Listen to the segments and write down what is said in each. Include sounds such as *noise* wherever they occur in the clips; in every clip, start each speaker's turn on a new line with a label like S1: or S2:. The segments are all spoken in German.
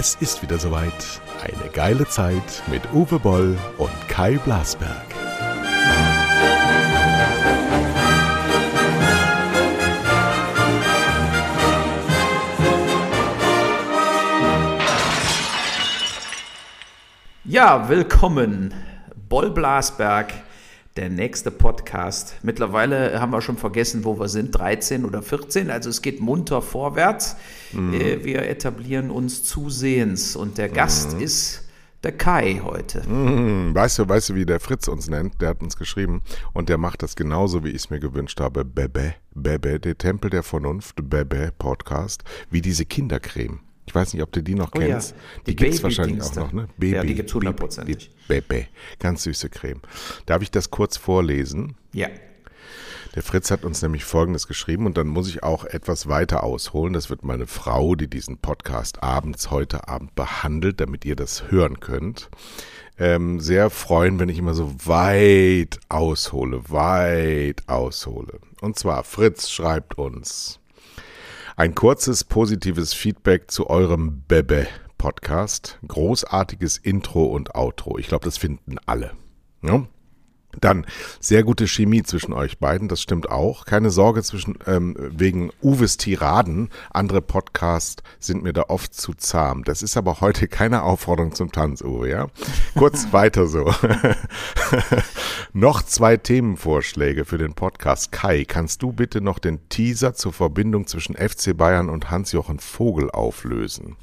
S1: Es ist wieder soweit. Eine geile Zeit mit Uwe Boll und Kai Blasberg.
S2: Ja, willkommen. Boll Blasberg, der nächste Podcast. Mittlerweile haben wir schon vergessen, wo wir sind, 13 oder 14. Also es geht munter vorwärts. Äh, Wir etablieren uns zusehends. Und der Gast ist der Kai heute.
S1: Hm, weißt du, weißt du, wie der Fritz uns nennt? Der hat uns geschrieben und der macht das genauso, wie ich es mir gewünscht habe. Bebe, Bebe, der Tempel der Vernunft, Bebe Podcast, wie diese Kindercreme. Ich weiß nicht, ob du die noch
S2: Oh ja,
S1: kennst.
S2: die
S1: Die, gibt's wahrscheinlich
S2: Baby-Dings
S1: auch noch, ne?
S2: Ja, die gibt's hundertprozentig.
S1: Die Bebe, ganz süße Creme. Darf ich das kurz vorlesen?
S2: Ja.
S1: Der Fritz hat uns nämlich Folgendes geschrieben und dann muss ich auch etwas weiter ausholen. Das wird meine Frau, die diesen Podcast abends heute Abend behandelt, damit ihr das hören könnt, ähm, sehr freuen, wenn ich immer so weit aushole, weit aushole. Und zwar, Fritz schreibt uns ein kurzes positives Feedback zu eurem Bebe-Podcast. Großartiges Intro und Outro. Ich glaube, das finden alle. Ja? Dann sehr gute Chemie zwischen euch beiden, das stimmt auch. Keine Sorge zwischen ähm, wegen Uwes Tiraden. Andere Podcasts sind mir da oft zu zahm. Das ist aber heute keine Aufforderung zum Tanz, Uwe, ja? Kurz *laughs* weiter so. *laughs* noch zwei Themenvorschläge für den Podcast. Kai, kannst du bitte noch den Teaser zur Verbindung zwischen FC Bayern und Hans-Jochen Vogel auflösen?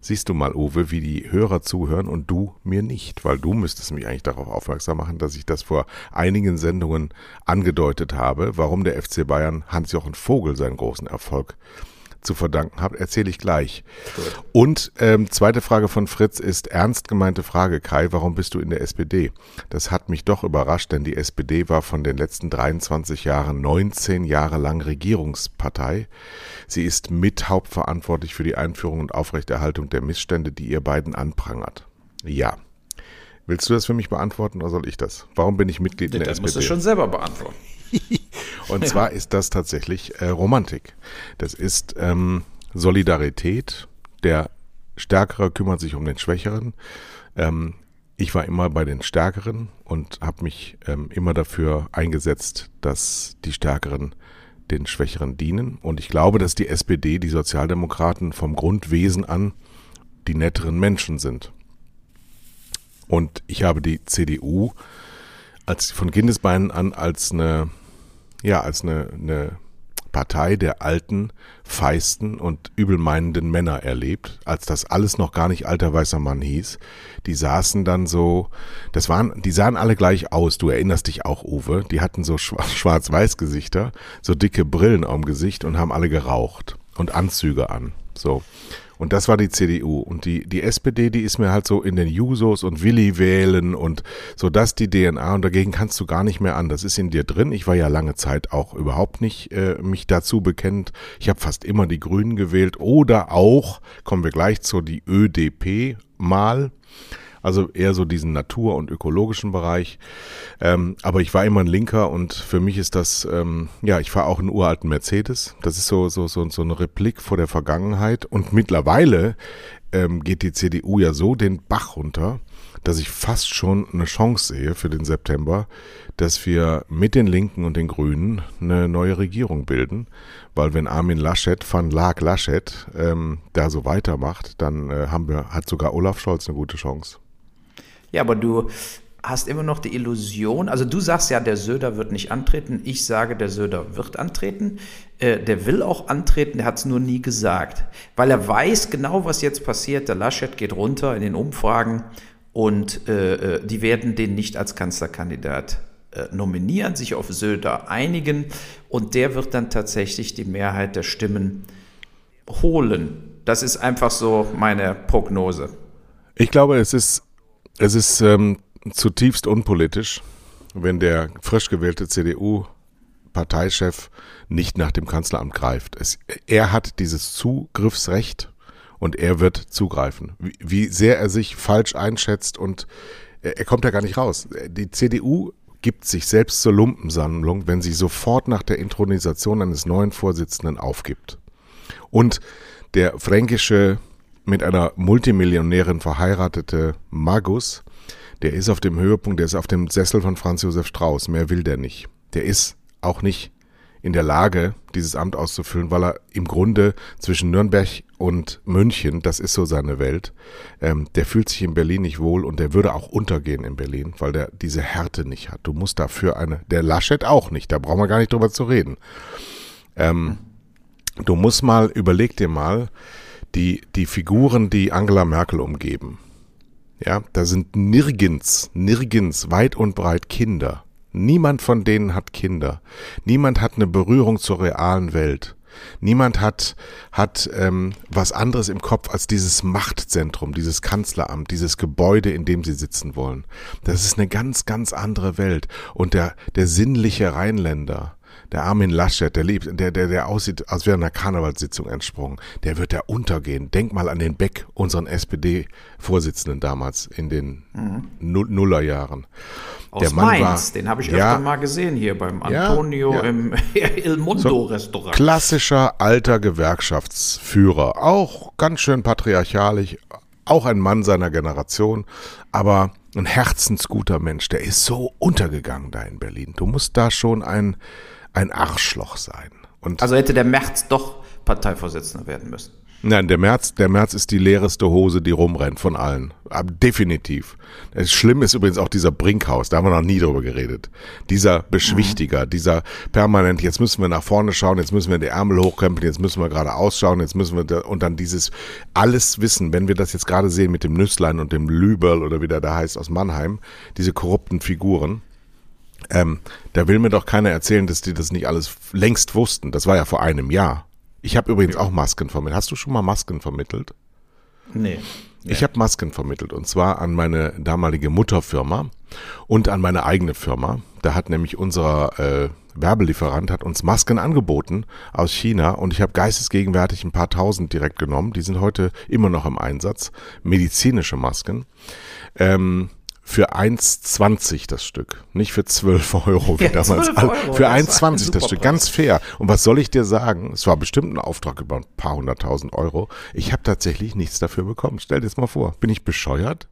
S1: Siehst du mal, Uwe, wie die Hörer zuhören und du mir nicht, weil du müsstest mich eigentlich darauf aufmerksam machen, dass ich das vor einigen Sendungen angedeutet habe, warum der FC Bayern Hans-Jochen Vogel seinen großen Erfolg zu verdanken hat, erzähle ich gleich. Und ähm, zweite Frage von Fritz ist ernst gemeinte Frage, Kai, warum bist du in der SPD? Das hat mich doch überrascht, denn die SPD war von den letzten 23 Jahren 19 Jahre lang Regierungspartei. Sie ist mit hauptverantwortlich für die Einführung und Aufrechterhaltung der Missstände, die ihr beiden anprangert. Ja. Willst du das für mich beantworten oder soll ich das? Warum bin ich Mitglied in der
S2: Das
S1: SPD?
S2: musst du schon selber beantworten. *laughs*
S1: Und zwar ist das tatsächlich äh, Romantik. Das ist ähm, Solidarität. Der Stärkere kümmert sich um den Schwächeren. Ähm, ich war immer bei den Stärkeren und habe mich ähm, immer dafür eingesetzt, dass die Stärkeren den Schwächeren dienen. Und ich glaube, dass die SPD, die Sozialdemokraten vom Grundwesen an die netteren Menschen sind. Und ich habe die CDU als von Kindesbeinen an als eine ja, als eine, eine Partei der alten, feisten und übelmeinenden Männer erlebt, als das alles noch gar nicht alter weißer Mann hieß. Die saßen dann so, das waren, die sahen alle gleich aus, du erinnerst dich auch, Uwe, die hatten so schwa- *laughs* schwarz-weiß Gesichter, so dicke Brillen am Gesicht und haben alle geraucht und Anzüge an. So. Und das war die CDU. Und die, die SPD, die ist mir halt so in den Jusos und Willi wählen und so das die DNA und dagegen kannst du gar nicht mehr an. Das ist in dir drin. Ich war ja lange Zeit auch überhaupt nicht äh, mich dazu bekennt. Ich habe fast immer die Grünen gewählt oder auch, kommen wir gleich zu, die ÖDP mal. Also eher so diesen natur- und ökologischen Bereich. Ähm, aber ich war immer ein Linker und für mich ist das, ähm, ja, ich fahre auch einen uralten Mercedes. Das ist so, so, so, so eine Replik vor der Vergangenheit. Und mittlerweile ähm, geht die CDU ja so den Bach runter, dass ich fast schon eine Chance sehe für den September, dass wir mit den Linken und den Grünen eine neue Regierung bilden. Weil wenn Armin Laschet van Lag Laschet ähm, da so weitermacht, dann äh, haben wir, hat sogar Olaf Scholz eine gute Chance.
S2: Ja, aber du hast immer noch die Illusion, also du sagst ja, der Söder wird nicht antreten. Ich sage, der Söder wird antreten. Äh, der will auch antreten, der hat es nur nie gesagt. Weil er weiß genau, was jetzt passiert. Der Laschet geht runter in den Umfragen und äh, äh, die werden den nicht als Kanzlerkandidat äh, nominieren, sich auf Söder einigen und der wird dann tatsächlich die Mehrheit der Stimmen holen. Das ist einfach so meine Prognose.
S1: Ich glaube, es ist, es ist ähm, zutiefst unpolitisch, wenn der frisch gewählte CDU-Parteichef nicht nach dem Kanzleramt greift. Es, er hat dieses Zugriffsrecht und er wird zugreifen. Wie, wie sehr er sich falsch einschätzt und er, er kommt ja gar nicht raus. Die CDU gibt sich selbst zur Lumpensammlung, wenn sie sofort nach der Intronisation eines neuen Vorsitzenden aufgibt. Und der fränkische mit einer Multimillionärin verheiratete Magus, der ist auf dem Höhepunkt, der ist auf dem Sessel von Franz Josef Strauß. Mehr will der nicht. Der ist auch nicht in der Lage, dieses Amt auszufüllen, weil er im Grunde zwischen Nürnberg und München, das ist so seine Welt, ähm, der fühlt sich in Berlin nicht wohl und der würde auch untergehen in Berlin, weil der diese Härte nicht hat. Du musst dafür eine, der Laschet auch nicht, da brauchen wir gar nicht drüber zu reden. Ähm, du musst mal, überleg dir mal, die, die Figuren, die Angela Merkel umgeben. Ja, da sind nirgends, nirgends weit und breit Kinder. Niemand von denen hat Kinder. Niemand hat eine Berührung zur realen Welt. Niemand hat, hat ähm, was anderes im Kopf als dieses Machtzentrum, dieses Kanzleramt, dieses Gebäude, in dem sie sitzen wollen. Das ist eine ganz, ganz andere Welt. Und der, der sinnliche Rheinländer, der Armin Laschet, der lebt, der, der, der aussieht, als wäre einer Karnevalssitzung entsprungen, der wird da untergehen. Denk mal an den Beck, unseren SPD-Vorsitzenden damals in den mhm. Nullerjahren.
S2: Aus der Mann Mainz, war, den habe ich ja, öfter mal gesehen hier beim Antonio ja, ja. im *laughs* Il Mundo Restaurant.
S1: klassischer alter Gewerkschaftsführer, auch ganz schön patriarchalisch, auch ein Mann seiner Generation, aber ein herzensguter Mensch, der ist so untergegangen da in Berlin. Du musst da schon ein ein Arschloch sein.
S2: Und also hätte der Merz doch Parteivorsitzender werden müssen.
S1: Nein, der März, der März ist die leereste Hose, die rumrennt von allen. Definitiv. Schlimm ist übrigens auch dieser Brinkhaus, da haben wir noch nie drüber geredet. Dieser Beschwichtiger, mhm. dieser permanent, jetzt müssen wir nach vorne schauen, jetzt müssen wir die Ärmel hochkrempeln, jetzt müssen wir gerade ausschauen, jetzt müssen wir, da, und dann dieses alles wissen, wenn wir das jetzt gerade sehen mit dem Nüsslein und dem Lüberl oder wie der da heißt aus Mannheim, diese korrupten Figuren, ähm, da will mir doch keiner erzählen, dass die das nicht alles längst wussten. Das war ja vor einem Jahr. Ich habe übrigens auch Masken vermittelt. Hast du schon mal Masken vermittelt?
S2: Nee. nee.
S1: Ich habe Masken vermittelt und zwar an meine damalige Mutterfirma und an meine eigene Firma. Da hat nämlich unser äh, Werbelieferant hat uns Masken angeboten aus China und ich habe geistesgegenwärtig ein paar tausend direkt genommen. Die sind heute immer noch im Einsatz. Medizinische Masken. Ähm, für 1,20 das Stück. Nicht für 12 Euro wie ja, damals. Euro, für 1,20 das Stück. Ganz fair. Und was soll ich dir sagen? Es war bestimmt ein Auftrag über ein paar hunderttausend Euro. Ich habe tatsächlich nichts dafür bekommen. Stell dir das mal vor. Bin ich bescheuert?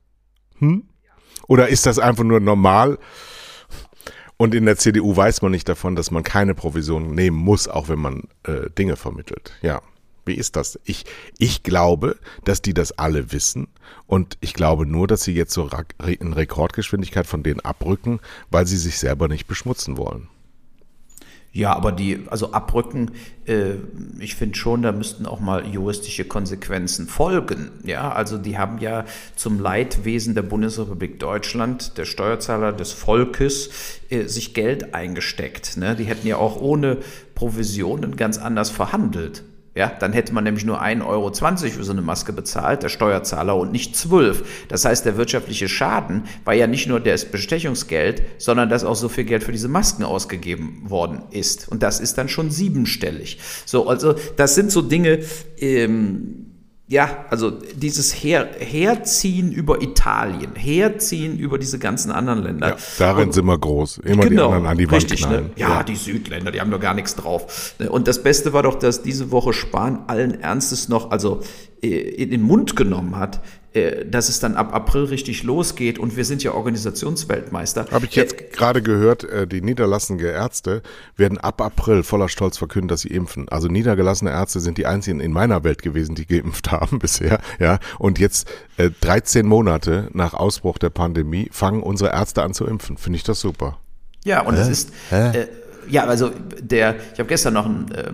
S1: Hm? Oder ist das einfach nur normal? Und in der CDU weiß man nicht davon, dass man keine Provision nehmen muss, auch wenn man äh, Dinge vermittelt. Ja. Wie ist das? Ich, ich glaube, dass die das alle wissen und ich glaube nur, dass sie jetzt so in Rekordgeschwindigkeit von denen abrücken, weil sie sich selber nicht beschmutzen wollen.
S2: Ja, aber die, also abrücken, äh, ich finde schon, da müssten auch mal juristische Konsequenzen folgen. Ja, also die haben ja zum Leidwesen der Bundesrepublik Deutschland, der Steuerzahler, des Volkes, äh, sich Geld eingesteckt. Ne? Die hätten ja auch ohne Provisionen ganz anders verhandelt. Ja, dann hätte man nämlich nur 1,20 Euro für so eine Maske bezahlt, der Steuerzahler, und nicht 12. Das heißt, der wirtschaftliche Schaden war ja nicht nur das Bestechungsgeld, sondern dass auch so viel Geld für diese Masken ausgegeben worden ist. Und das ist dann schon siebenstellig. So, also das sind so Dinge, ähm, ja, also dieses Her Herziehen über Italien, Herziehen über diese ganzen anderen Länder. Ja,
S1: darin und, sind wir groß. Immer genau, die anderen an die Wand richtig,
S2: ne? knallen. Ne? Ja, ja, die Südländer, die haben doch gar nichts drauf. Und das Beste war doch, dass diese Woche Spahn allen Ernstes noch, also äh, in den Mund genommen hat, dass es dann ab April richtig losgeht und wir sind ja Organisationsweltmeister.
S1: Habe ich jetzt äh, gerade gehört, äh, die niederlassenden Ärzte werden ab April voller Stolz verkünden, dass sie impfen. Also niedergelassene Ärzte sind die einzigen in meiner Welt gewesen, die geimpft *laughs* haben bisher. Ja, und jetzt äh, 13 Monate nach Ausbruch der Pandemie fangen unsere Ärzte an zu impfen. Finde ich das super.
S2: Ja, und es ist äh, ja, also der, ich habe gestern noch ein äh,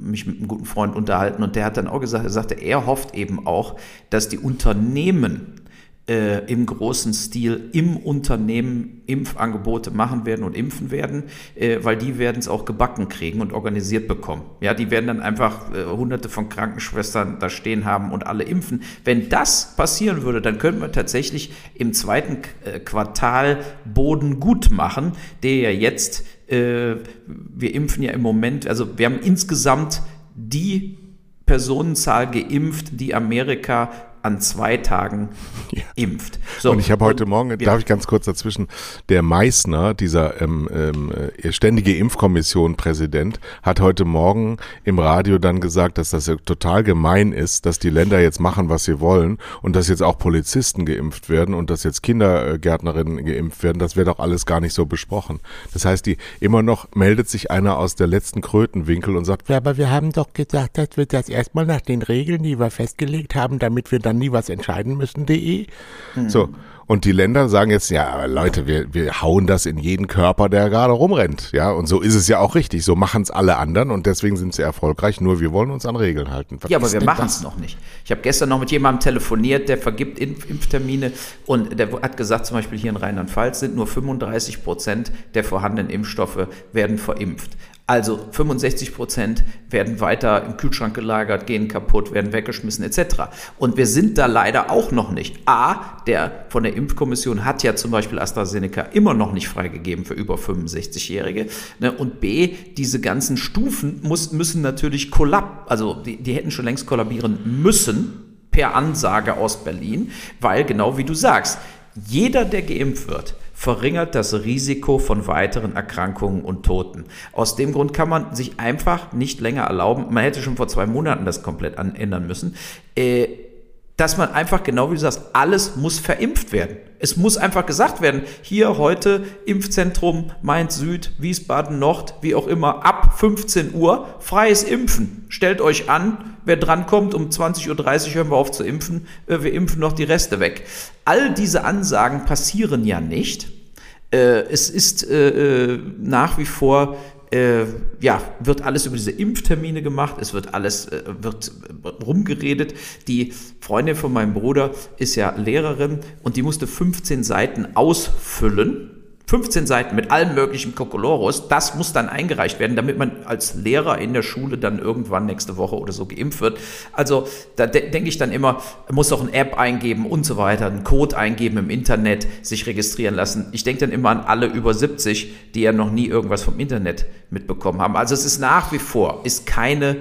S2: mich mit einem guten Freund unterhalten. Und der hat dann auch gesagt, er sagte, er hofft eben auch, dass die Unternehmen äh, im großen Stil im Unternehmen Impfangebote machen werden und impfen werden, äh, weil die werden es auch gebacken kriegen und organisiert bekommen. Ja, die werden dann einfach äh, hunderte von Krankenschwestern da stehen haben und alle impfen. Wenn das passieren würde, dann könnten wir tatsächlich im zweiten äh, Quartal Boden gut machen, der ja jetzt äh, wir impfen ja im Moment, also wir haben insgesamt die Personenzahl geimpft, die Amerika an zwei Tagen *laughs* ja. impft.
S1: So, und ich habe heute Morgen, ja. darf ich ganz kurz dazwischen, der Meißner, dieser ähm, ähm, äh, ständige Impfkommission-Präsident, hat heute Morgen im Radio dann gesagt, dass das ja total gemein ist, dass die Länder jetzt machen, was sie wollen und dass jetzt auch Polizisten geimpft werden und dass jetzt Kindergärtnerinnen geimpft werden. Das wäre doch alles gar nicht so besprochen. Das heißt, die immer noch meldet sich einer aus der letzten Krötenwinkel und sagt, ja, aber wir haben doch gesagt, dass wir das erstmal nach den Regeln, die wir festgelegt haben, damit wir dann nie was entscheiden müssen.de. Mhm. So. Und die Länder sagen jetzt, ja, Leute, wir, wir hauen das in jeden Körper, der gerade rumrennt. Ja, und so ist es ja auch richtig. So machen es alle anderen und deswegen sind sie erfolgreich. Nur wir wollen uns an Regeln halten.
S2: Was ja, aber wir machen es noch nicht. Ich habe gestern noch mit jemandem telefoniert, der vergibt Impf Impftermine und der hat gesagt, zum Beispiel hier in Rheinland-Pfalz sind nur 35 Prozent der vorhandenen Impfstoffe werden verimpft. Also 65 Prozent werden weiter im Kühlschrank gelagert, gehen kaputt, werden weggeschmissen etc. Und wir sind da leider auch noch nicht. A, der von der Impfkommission hat ja zum Beispiel AstraZeneca immer noch nicht freigegeben für über 65-Jährige. Ne? Und B, diese ganzen Stufen muss, müssen natürlich kollab, also die, die hätten schon längst kollabieren müssen per Ansage aus Berlin, weil genau wie du sagst, jeder, der geimpft wird, verringert das Risiko von weiteren Erkrankungen und Toten. Aus dem Grund kann man sich einfach nicht länger erlauben, man hätte schon vor zwei Monaten das komplett ändern müssen, äh, dass man einfach, genau wie du sagst, alles muss verimpft werden. Es muss einfach gesagt werden, hier heute Impfzentrum Mainz Süd, Wiesbaden Nord, wie auch immer, ab 15 Uhr freies Impfen. Stellt euch an, wer drankommt, um 20.30 Uhr hören wir auf zu impfen, äh, wir impfen noch die Reste weg. All diese Ansagen passieren ja nicht. Äh, es ist äh, nach wie vor äh, ja, wird alles über diese Impftermine gemacht, es wird alles, äh, wird rumgeredet. Die Freundin von meinem Bruder ist ja Lehrerin und die musste 15 Seiten ausfüllen 15 Seiten mit allem möglichen Kokolorus, das muss dann eingereicht werden, damit man als Lehrer in der Schule dann irgendwann nächste Woche oder so geimpft wird. Also da de denke ich dann immer, muss auch eine App eingeben und so weiter, einen Code eingeben im Internet, sich registrieren lassen. Ich denke dann immer an alle über 70, die ja noch nie irgendwas vom Internet mitbekommen haben. Also es ist nach wie vor, ist keine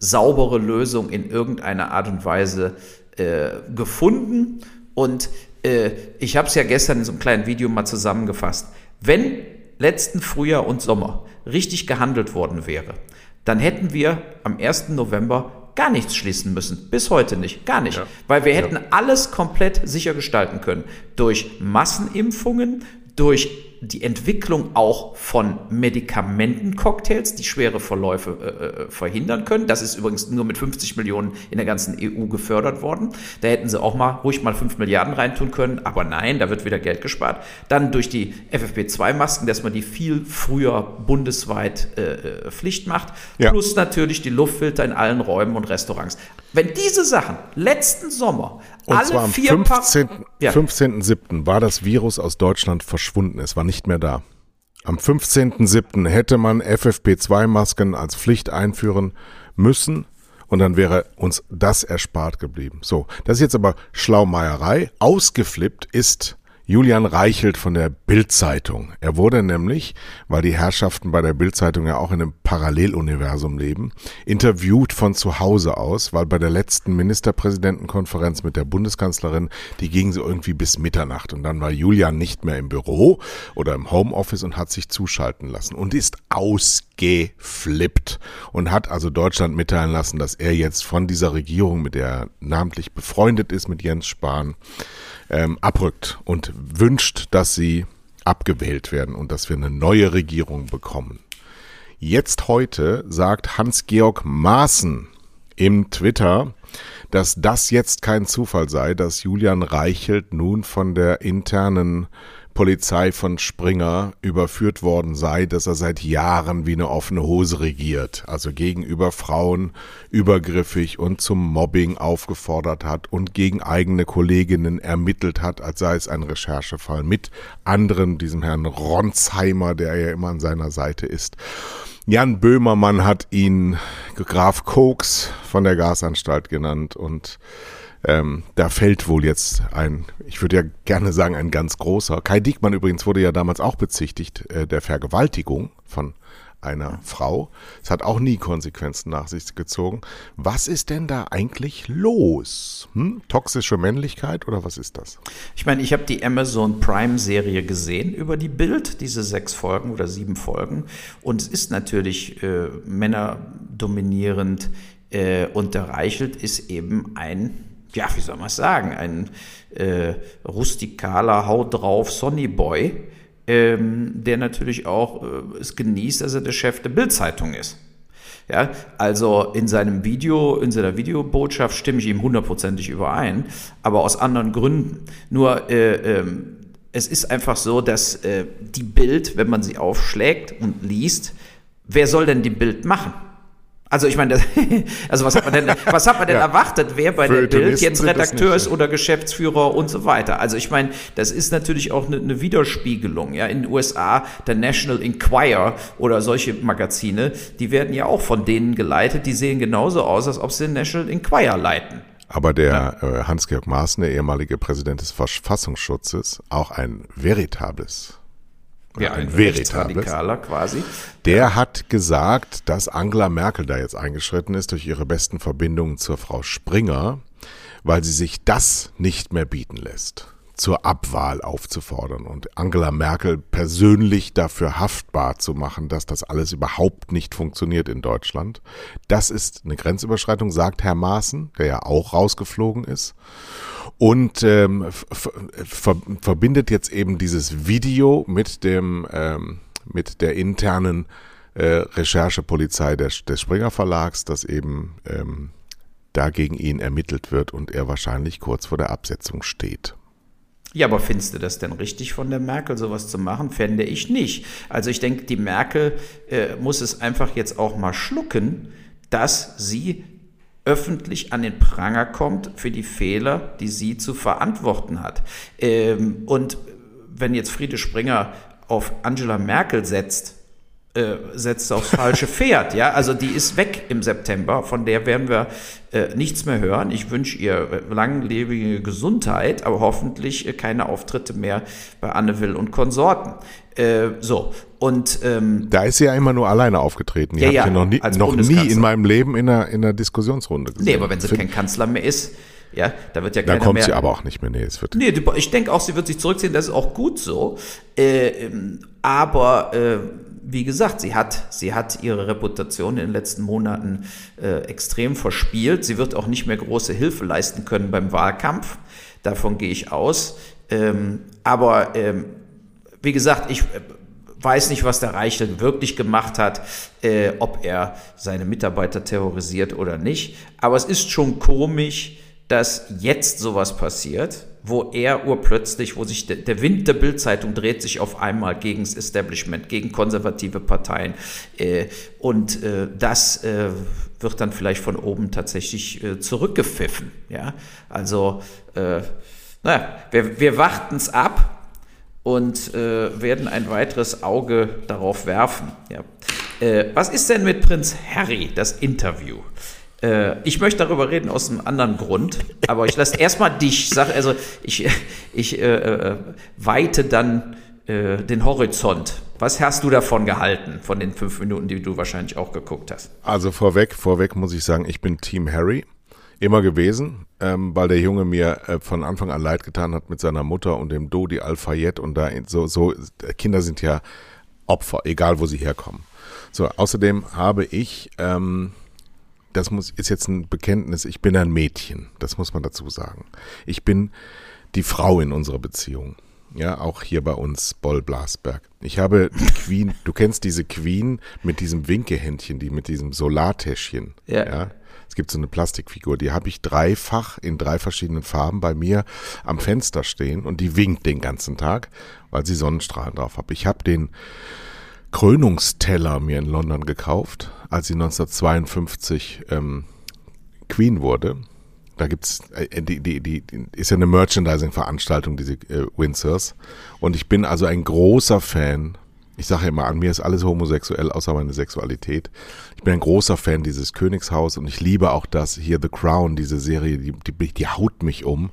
S2: saubere Lösung in irgendeiner Art und Weise äh, gefunden. Und äh, ich habe es ja gestern in so einem kleinen Video mal zusammengefasst. Wenn letzten Frühjahr und Sommer richtig gehandelt worden wäre, dann hätten wir am 1. November gar nichts schließen müssen. Bis heute nicht. Gar nicht. Ja. Weil wir hätten ja. alles komplett sicher gestalten können. Durch Massenimpfungen, durch die Entwicklung auch von Medikamentencocktails, die schwere Verläufe äh, äh, verhindern können. Das ist übrigens nur mit 50 Millionen in der ganzen EU gefördert worden. Da hätten sie auch mal ruhig mal 5 Milliarden reintun können, aber nein, da wird wieder Geld gespart. Dann durch die FFP2-Masken, dass man die viel früher bundesweit äh, äh, Pflicht macht, ja. plus natürlich die Luftfilter in allen Räumen und Restaurants. Wenn diese Sachen letzten Sommer
S1: und alle zwar am 15.07. Ja. 15 war das Virus aus Deutschland verschwunden. Es war nicht mehr da. Am 15.07. hätte man FFP2-Masken als Pflicht einführen müssen und dann wäre uns das erspart geblieben. So, das ist jetzt aber Schlaumeierei. Ausgeflippt ist Julian Reichelt von der Bildzeitung. Er wurde nämlich, weil die Herrschaften bei der Bildzeitung ja auch in einem Paralleluniversum leben, interviewt von zu Hause aus, weil bei der letzten Ministerpräsidentenkonferenz mit der Bundeskanzlerin, die ging so irgendwie bis Mitternacht und dann war Julian nicht mehr im Büro oder im Homeoffice und hat sich zuschalten lassen und ist ausgeflippt und hat also Deutschland mitteilen lassen, dass er jetzt von dieser Regierung, mit der er namentlich befreundet ist, mit Jens Spahn, ähm, abrückt und wünscht, dass sie abgewählt werden und dass wir eine neue Regierung bekommen. Jetzt heute sagt Hans-Georg Maaßen im Twitter, dass das jetzt kein Zufall sei, dass Julian Reichelt nun von der internen Polizei von Springer überführt worden sei, dass er seit Jahren wie eine offene Hose regiert, also gegenüber Frauen übergriffig und zum Mobbing aufgefordert hat und gegen eigene Kolleginnen ermittelt hat, als sei es ein Recherchefall mit anderen, diesem Herrn Ronsheimer, der ja immer an seiner Seite ist. Jan Böhmermann hat ihn Graf Koks von der Gasanstalt genannt und ähm, da fällt wohl jetzt ein, ich würde ja gerne sagen, ein ganz großer. Kai Diekmann übrigens wurde ja damals auch bezichtigt äh, der Vergewaltigung von einer Frau. Es hat auch nie Konsequenzen nach sich gezogen. Was ist denn da eigentlich los? Hm? Toxische Männlichkeit oder was ist das?
S2: Ich meine, ich habe die Amazon Prime-Serie gesehen über die Bild, diese sechs Folgen oder sieben Folgen. Und es ist natürlich äh, männerdominierend. Äh, und der Reichelt ist eben ein ja, wie soll man es sagen, ein äh, rustikaler, haut drauf Sonnyboy, ähm, der natürlich auch äh, es genießt, dass er der Chef der Bildzeitung ist. Ja, also in seinem Video, in seiner Videobotschaft stimme ich ihm hundertprozentig überein, aber aus anderen Gründen. Nur äh, ähm, es ist einfach so, dass äh, die Bild, wenn man sie aufschlägt und liest, wer soll denn die Bild machen? Also ich meine, *laughs* also was hat man denn, was hat man denn ja. erwartet, wer bei der Bild jetzt Redakteur ist oder Geschäftsführer und so weiter? Also ich meine, das ist natürlich auch eine, eine, Widerspiegelung. Ja, in den USA der National Enquirer oder solche Magazine, die werden ja auch von denen geleitet. Die sehen genauso aus, als ob sie den National Enquirer leiten.
S1: Aber der ja. äh, Hans-Georg Maaßen, der ehemalige Präsident des Verfassungsschutzes, auch ein veritables
S2: ja, ein, ein Rechtsradikaler quasi.
S1: Der ja. hat gesagt, dass Angela Merkel da jetzt eingeschritten ist durch ihre besten Verbindungen zur Frau Springer, weil sie sich das nicht mehr bieten lässt zur Abwahl aufzufordern und Angela Merkel persönlich dafür haftbar zu machen, dass das alles überhaupt nicht funktioniert in Deutschland. Das ist eine Grenzüberschreitung, sagt Herr Maaßen, der ja auch rausgeflogen ist. Und ähm, ver verbindet jetzt eben dieses Video mit dem ähm, mit der internen äh, Recherchepolizei des, des Springer Verlags, dass eben ähm, da gegen ihn ermittelt wird und er wahrscheinlich kurz vor der Absetzung steht.
S2: Ja, aber findest du das denn richtig von der Merkel, sowas zu machen? Fände ich nicht. Also ich denke, die Merkel äh, muss es einfach jetzt auch mal schlucken, dass sie öffentlich an den Pranger kommt für die Fehler, die sie zu verantworten hat. Ähm, und wenn jetzt Friede Springer auf Angela Merkel setzt, äh, setzt aufs falsche Pferd. Ja, also die ist weg im September. Von der werden wir äh, nichts mehr hören. Ich wünsche ihr äh, langlebige Gesundheit, aber hoffentlich äh, keine Auftritte mehr bei Anne Will und Konsorten. Äh, so und ähm,
S1: da ist sie ja immer nur alleine aufgetreten. Die ja, ja, ich noch nie, noch nie in meinem Leben in einer, in einer Diskussionsrunde
S2: gesehen. Nee, aber wenn sie Find, kein Kanzler mehr ist, ja, da wird ja keiner
S1: Da kommt
S2: mehr,
S1: sie aber auch nicht mehr. Nee, es wird
S2: nee, ich denke auch, sie wird sich zurückziehen. Das ist auch gut so. Äh, ähm, aber äh, wie gesagt, sie hat, sie hat ihre Reputation in den letzten Monaten äh, extrem verspielt. Sie wird auch nicht mehr große Hilfe leisten können beim Wahlkampf. Davon gehe ich aus. Ähm, aber ähm, wie gesagt, ich äh, weiß nicht, was der Reichel wirklich gemacht hat, äh, ob er seine Mitarbeiter terrorisiert oder nicht. Aber es ist schon komisch, dass jetzt sowas passiert, wo er urplötzlich, wo sich der, der Wind der Bildzeitung dreht sich auf einmal gegen das Establishment, gegen konservative Parteien. Äh, und äh, das äh, wird dann vielleicht von oben tatsächlich äh, zurückgepfiffen. Ja? Also, äh, naja, wir, wir warten es ab und äh, werden ein weiteres Auge darauf werfen. Ja. was ist denn mit Prinz Harry, das Interview? Äh, ich möchte darüber reden aus einem anderen Grund, aber ich lasse erstmal dich, sag, also ich, ich äh, äh, weite dann äh, den Horizont. Was hast du davon gehalten, von den fünf Minuten, die du wahrscheinlich auch geguckt hast?
S1: Also vorweg, vorweg muss ich sagen, ich bin Team Harry. Immer gewesen, ähm, weil der Junge mir äh, von Anfang an leid getan hat mit seiner Mutter und dem Dodi Al-Fayed und da so, so, Kinder sind ja Opfer, egal wo sie herkommen. So, außerdem habe ich ähm, das muss, ist jetzt ein Bekenntnis, ich bin ein Mädchen, das muss man dazu sagen. Ich bin die Frau in unserer Beziehung. Ja, auch hier bei uns, Boll Blasberg. Ich habe die *laughs* Queen, du kennst diese Queen mit diesem Winkehändchen, die mit diesem Solartäschchen. Ja. ja. Es gibt so eine Plastikfigur, die habe ich dreifach in drei verschiedenen Farben bei mir am Fenster stehen und die winkt den ganzen Tag, weil sie Sonnenstrahlen drauf hat. Ich habe den Krönungsteller mir in London gekauft, als sie 1952 ähm, Queen wurde. Da gibt's äh, die, die, die, ist ja eine Merchandising-Veranstaltung, diese äh, Windsors. Und ich bin also ein großer Fan. ich sage ja immer, an mir ist alles homosexuell, außer meine Sexualität. Ich bin ein großer Fan dieses Königshaus und ich liebe auch das hier The Crown, diese Serie, die, die, die haut mich um.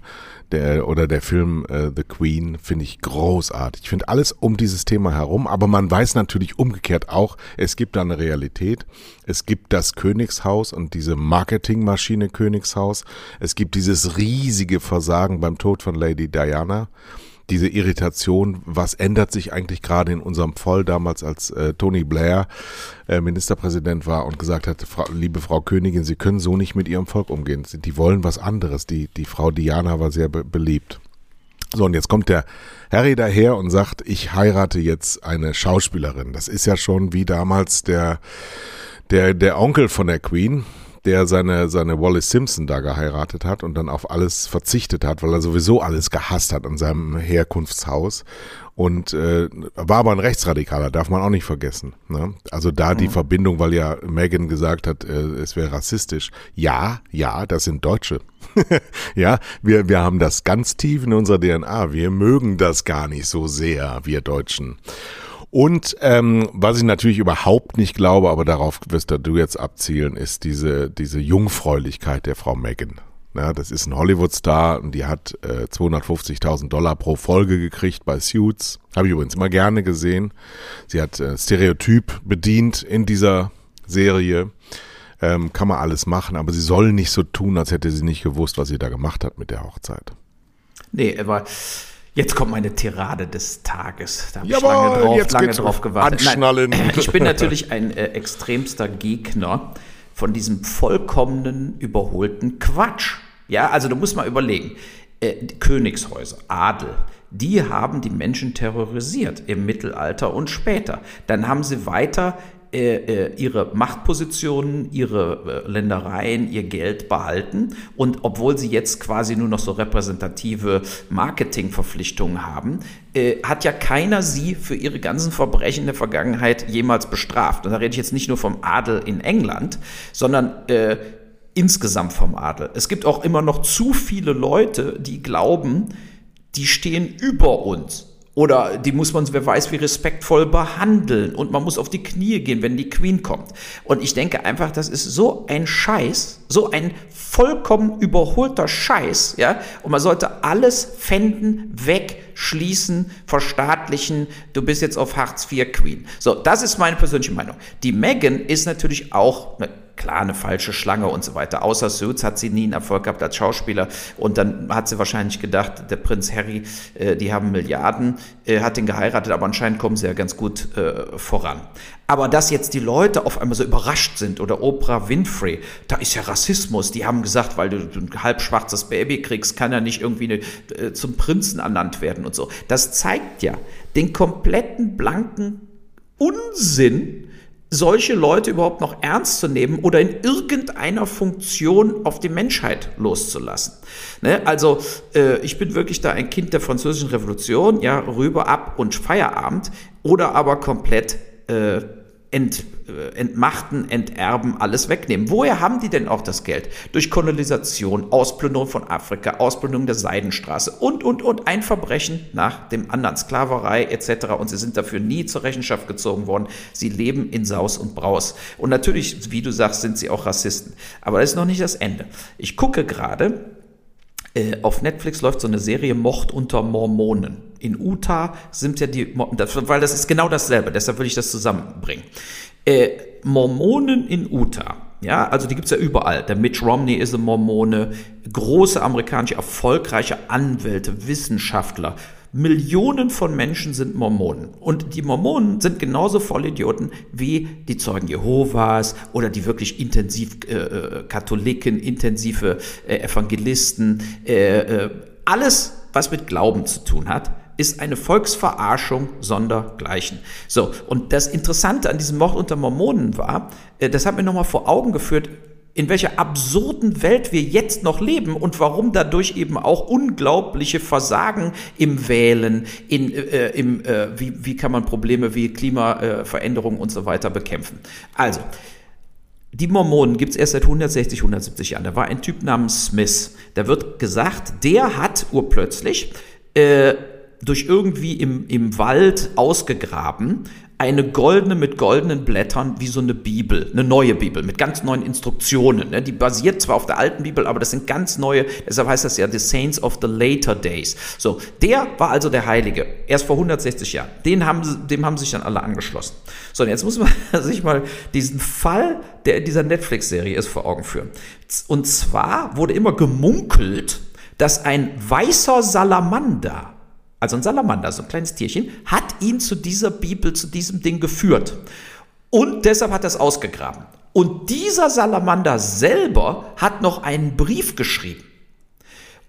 S1: Der, oder der Film äh, The Queen finde ich großartig. Ich finde alles um dieses Thema herum, aber man weiß natürlich umgekehrt auch, es gibt da eine Realität. Es gibt das Königshaus und diese Marketingmaschine Königshaus. Es gibt dieses riesige Versagen beim Tod von Lady Diana diese Irritation, was ändert sich eigentlich gerade in unserem Voll damals, als äh, Tony Blair äh, Ministerpräsident war und gesagt hat, Frau, liebe Frau Königin, Sie können so nicht mit Ihrem Volk umgehen. Die wollen was anderes. Die, die Frau Diana war sehr be beliebt. So, und jetzt kommt der Harry daher und sagt, ich heirate jetzt eine Schauspielerin. Das ist ja schon wie damals der, der, der Onkel von der Queen, der seine, seine Wallace Simpson da geheiratet hat und dann auf alles verzichtet hat, weil er sowieso alles gehasst hat an seinem Herkunftshaus. Und äh, war aber ein Rechtsradikaler, darf man auch nicht vergessen. Ne? Also da die mhm. Verbindung, weil ja Megan gesagt hat, äh, es wäre rassistisch. Ja, ja, das sind Deutsche. *laughs* ja, wir, wir haben das ganz tief in unserer DNA. Wir mögen das gar nicht so sehr, wir Deutschen. Und ähm, was ich natürlich überhaupt nicht glaube, aber darauf wirst du jetzt abzielen, ist diese, diese Jungfräulichkeit der Frau Megan. Ja, das ist ein Hollywood-Star und die hat äh, 250.000 Dollar pro Folge gekriegt bei Suits. Habe ich übrigens immer gerne gesehen. Sie hat äh, Stereotyp bedient in dieser Serie. Ähm, kann man alles machen, aber sie soll nicht so tun, als hätte sie nicht gewusst, was sie da gemacht hat mit der Hochzeit.
S2: Nee, aber Jetzt kommt meine Tirade des Tages. Da habe ich lange drauf, lange drauf gewartet.
S1: Anschnallen. Nein, *laughs*
S2: ich bin natürlich ein äh, extremster Gegner von diesem vollkommenen, überholten Quatsch. Ja, also du musst mal überlegen. Äh, Königshäuser, Adel, die haben die Menschen terrorisiert im Mittelalter und später. Dann haben sie weiter ihre Machtpositionen, ihre äh, Ländereien, ihr Geld behalten. Und obwohl sie jetzt quasi nur noch so repräsentative Marketingverpflichtungen haben, äh, hat ja keiner sie für ihre ganzen Verbrechen der Vergangenheit jemals bestraft. Und da rede ich jetzt nicht nur vom Adel in England, sondern äh, insgesamt vom Adel. Es gibt auch immer noch zu viele Leute, die glauben, die stehen über uns. Oder die muss man, wer weiß, wie respektvoll behandeln. Und man muss auf die Knie gehen, wenn die Queen kommt. Und ich denke einfach, das ist so ein Scheiß, so ein vollkommen überholter Scheiß, ja. Und man sollte alles fänden, wegschließen, verstaatlichen. Du bist jetzt auf Hartz IV Queen. So, das ist meine persönliche Meinung. Die Megan ist natürlich auch klar eine falsche Schlange und so weiter. Außer Suits hat sie nie einen Erfolg gehabt als Schauspieler und dann hat sie wahrscheinlich gedacht, der Prinz Harry, äh, die haben Milliarden, äh, hat den geheiratet, aber anscheinend kommen sie ja ganz gut äh, voran. Aber dass jetzt die Leute auf einmal so überrascht sind oder Oprah Winfrey, da ist ja Rassismus. Die haben gesagt, weil du ein halb schwarzes Baby kriegst, kann er nicht irgendwie eine, äh, zum Prinzen ernannt werden und so. Das zeigt ja den kompletten blanken Unsinn, solche Leute überhaupt noch ernst zu nehmen oder in irgendeiner Funktion auf die Menschheit loszulassen. Ne? Also äh, ich bin wirklich da ein Kind der französischen Revolution, ja, rüber ab und Feierabend oder aber komplett äh, ent, äh, entmachten, enterben, alles wegnehmen. Woher haben die denn auch das Geld? Durch Kolonisation, Ausplünderung von Afrika, Ausplünderung der Seidenstraße und, und, und. Ein Verbrechen nach dem anderen, Sklaverei etc. Und sie sind dafür nie zur Rechenschaft gezogen worden. Sie leben in Saus und Braus. Und natürlich, wie du sagst, sind sie auch Rassisten. Aber das ist noch nicht das Ende. Ich gucke gerade, auf Netflix läuft so eine Serie Mord unter Mormonen. In Utah sind ja die, weil das ist genau dasselbe, deshalb will ich das zusammenbringen. Äh, Mormonen in Utah, ja, also die gibt's ja überall. Der Mitch Romney ist ein Mormone, große amerikanische, erfolgreiche Anwälte, Wissenschaftler, Millionen von Menschen sind Mormonen. Und die Mormonen sind genauso Vollidioten wie die Zeugen Jehovas oder die wirklich intensiv äh, äh Katholiken, intensive äh, Evangelisten. Äh, äh, alles, was mit Glauben zu tun hat, ist eine Volksverarschung sondergleichen. So, und das Interessante an diesem Mord unter Mormonen war, äh, das hat mir nochmal vor Augen geführt, in welcher absurden Welt wir jetzt noch leben und warum dadurch eben auch unglaubliche Versagen im Wählen, in, äh, im, äh, wie, wie kann man Probleme wie Klimaveränderung und so weiter bekämpfen. Also, die Mormonen gibt es erst seit 160, 170 Jahren. Da war ein Typ namens Smith. Da wird gesagt, der hat urplötzlich äh, durch irgendwie im, im Wald ausgegraben eine goldene mit goldenen Blättern wie so eine Bibel, eine neue Bibel mit ganz neuen Instruktionen. Ne? Die basiert zwar auf der alten Bibel, aber das sind ganz neue, deshalb heißt das ja The Saints of the Later Days. So, der war also der Heilige, erst vor 160 Jahren. Den haben, dem haben sich dann alle angeschlossen. So, und jetzt muss man *laughs* sich mal diesen Fall, der in dieser Netflix-Serie ist, vor Augen führen. Und zwar wurde immer gemunkelt, dass ein weißer Salamander, also ein Salamander, so ein kleines Tierchen, hat ihn zu dieser Bibel, zu diesem Ding geführt. Und deshalb hat er es ausgegraben. Und dieser Salamander selber hat noch einen Brief geschrieben.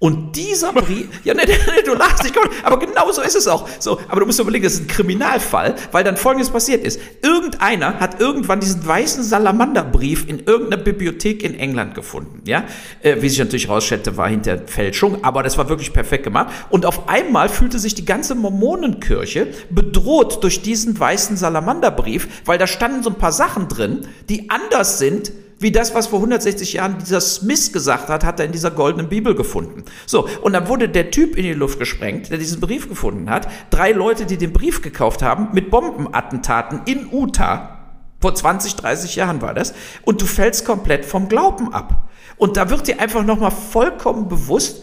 S2: Und dieser Brief, *laughs* ja, ne, ne, du lachst nicht, aber genau so ist es auch. So, aber du musst überlegen, das ist ein Kriminalfall, weil dann Folgendes passiert ist. Irgendeiner hat irgendwann diesen weißen Salamanderbrief in irgendeiner Bibliothek in England gefunden, ja. Äh, wie sich natürlich rausstellte, war hinter Fälschung, aber das war wirklich perfekt gemacht. Und auf einmal fühlte sich die ganze Mormonenkirche bedroht durch diesen weißen Salamanderbrief, weil da standen so ein paar Sachen drin, die anders sind wie das, was vor 160 Jahren dieser Smith gesagt hat, hat er in dieser goldenen Bibel gefunden. So, und dann wurde der Typ in die Luft gesprengt, der diesen Brief gefunden hat. Drei Leute, die den Brief gekauft haben, mit Bombenattentaten in Utah. Vor 20, 30 Jahren war das. Und du fällst komplett vom Glauben ab. Und da wird dir einfach nochmal vollkommen bewusst,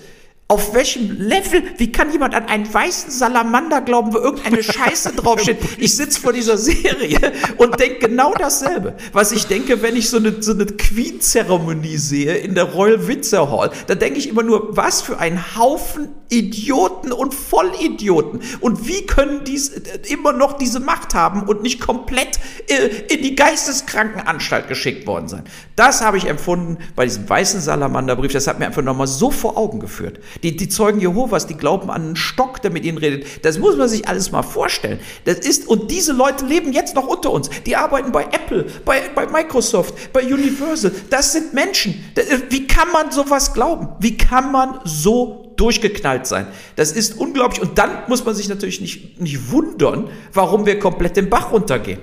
S2: auf welchem Level, wie kann jemand an einen weißen Salamander glauben, wo irgendeine Scheiße draufsteht? *laughs* Ich sitze vor dieser Serie und denke genau dasselbe. Was ich denke, wenn ich so eine, so eine Queen-Zeremonie sehe in der Royal Windsor Hall, da denke ich immer nur, was für ein Haufen Idioten und Vollidioten. Und wie können die äh, immer noch diese Macht haben und nicht komplett äh, in die Geisteskrankenanstalt geschickt worden sein? Das habe ich empfunden bei diesem weißen Salamanderbrief. Das hat mir einfach nochmal so vor Augen geführt. Die, die Zeugen Jehovas, die glauben an einen Stock, der mit ihnen redet. Das muss man sich alles mal vorstellen. Das ist, und diese Leute leben jetzt noch unter uns. Die arbeiten bei Apple, bei, bei Microsoft, bei Universal. Das sind Menschen. Wie kann man sowas glauben? Wie kann man so durchgeknallt sein. Das ist unglaublich. Und dann muss man sich natürlich nicht, nicht wundern, warum wir komplett den Bach runtergehen.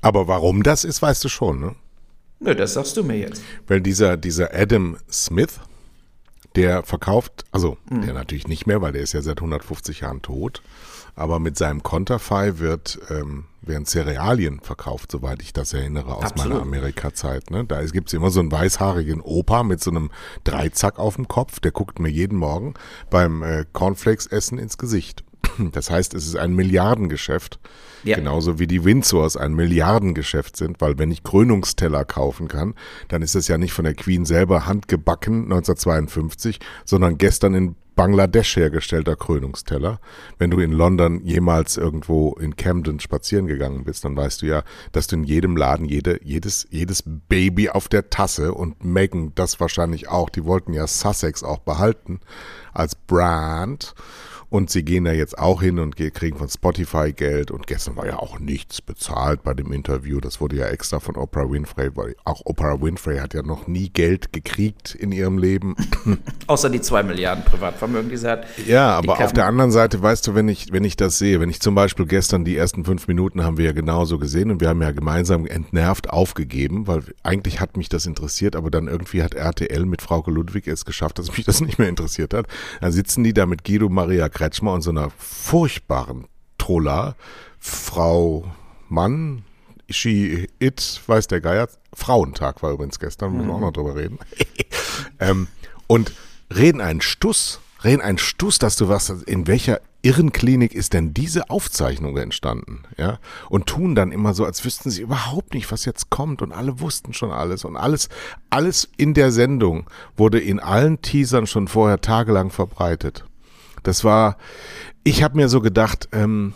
S1: Aber warum das ist, weißt du schon, ne?
S2: Nö, das sagst du mir jetzt.
S1: Weil dieser, dieser Adam Smith, der verkauft, also mhm. der natürlich nicht mehr, weil der ist ja seit 150 Jahren tot, aber mit seinem Konterfei wird ähm, werden Cerealien verkauft, soweit ich das erinnere aus Absolut. meiner Amerika-Zeit. Ne? Da gibt's immer so einen weißhaarigen Opa mit so einem Dreizack auf dem Kopf, der guckt mir jeden Morgen beim äh, Cornflakes-Essen ins Gesicht. Das heißt, es ist ein Milliardengeschäft. Ja. Genauso wie die Windsors ein Milliardengeschäft sind, weil wenn ich Krönungsteller kaufen kann, dann ist es ja nicht von der Queen selber handgebacken 1952, sondern gestern in Bangladesch hergestellter Krönungsteller. Wenn du in London jemals irgendwo in Camden spazieren gegangen bist, dann weißt du ja, dass du in jedem Laden jede, jedes, jedes Baby auf der Tasse und Megan das wahrscheinlich auch, die wollten ja Sussex auch behalten als Brand. Und sie gehen da jetzt auch hin und kriegen von Spotify Geld. Und gestern war ja auch nichts bezahlt bei dem Interview. Das wurde ja extra von Oprah Winfrey, weil auch Oprah Winfrey hat ja noch nie Geld gekriegt in ihrem Leben. *laughs*
S2: Außer die zwei Milliarden Privatvermögen, die sie hat.
S1: Ja, aber auf der anderen Seite, weißt du, wenn ich, wenn ich das sehe, wenn ich zum Beispiel gestern die ersten fünf Minuten haben wir ja genauso gesehen und wir haben ja gemeinsam entnervt aufgegeben, weil eigentlich hat mich das interessiert, aber dann irgendwie hat RTL mit Frauke Ludwig es geschafft, dass mich das nicht mehr interessiert hat. Dann sitzen die da mit Guido Maria Kretschmer Kretschmer und so einer furchtbaren Troller, Frau Mann, she, it, weiß der Geier, Frauentag war übrigens gestern, müssen wir auch noch drüber reden. *laughs* ähm, und reden einen Stuss, reden einen Stuss, dass du was, in welcher Irrenklinik ist denn diese Aufzeichnung entstanden, ja? Und tun dann immer so, als wüssten sie überhaupt nicht, was jetzt kommt und alle wussten schon alles und alles, alles in der Sendung wurde in allen Teasern schon vorher tagelang verbreitet. Das war, ich habe mir so gedacht, ähm,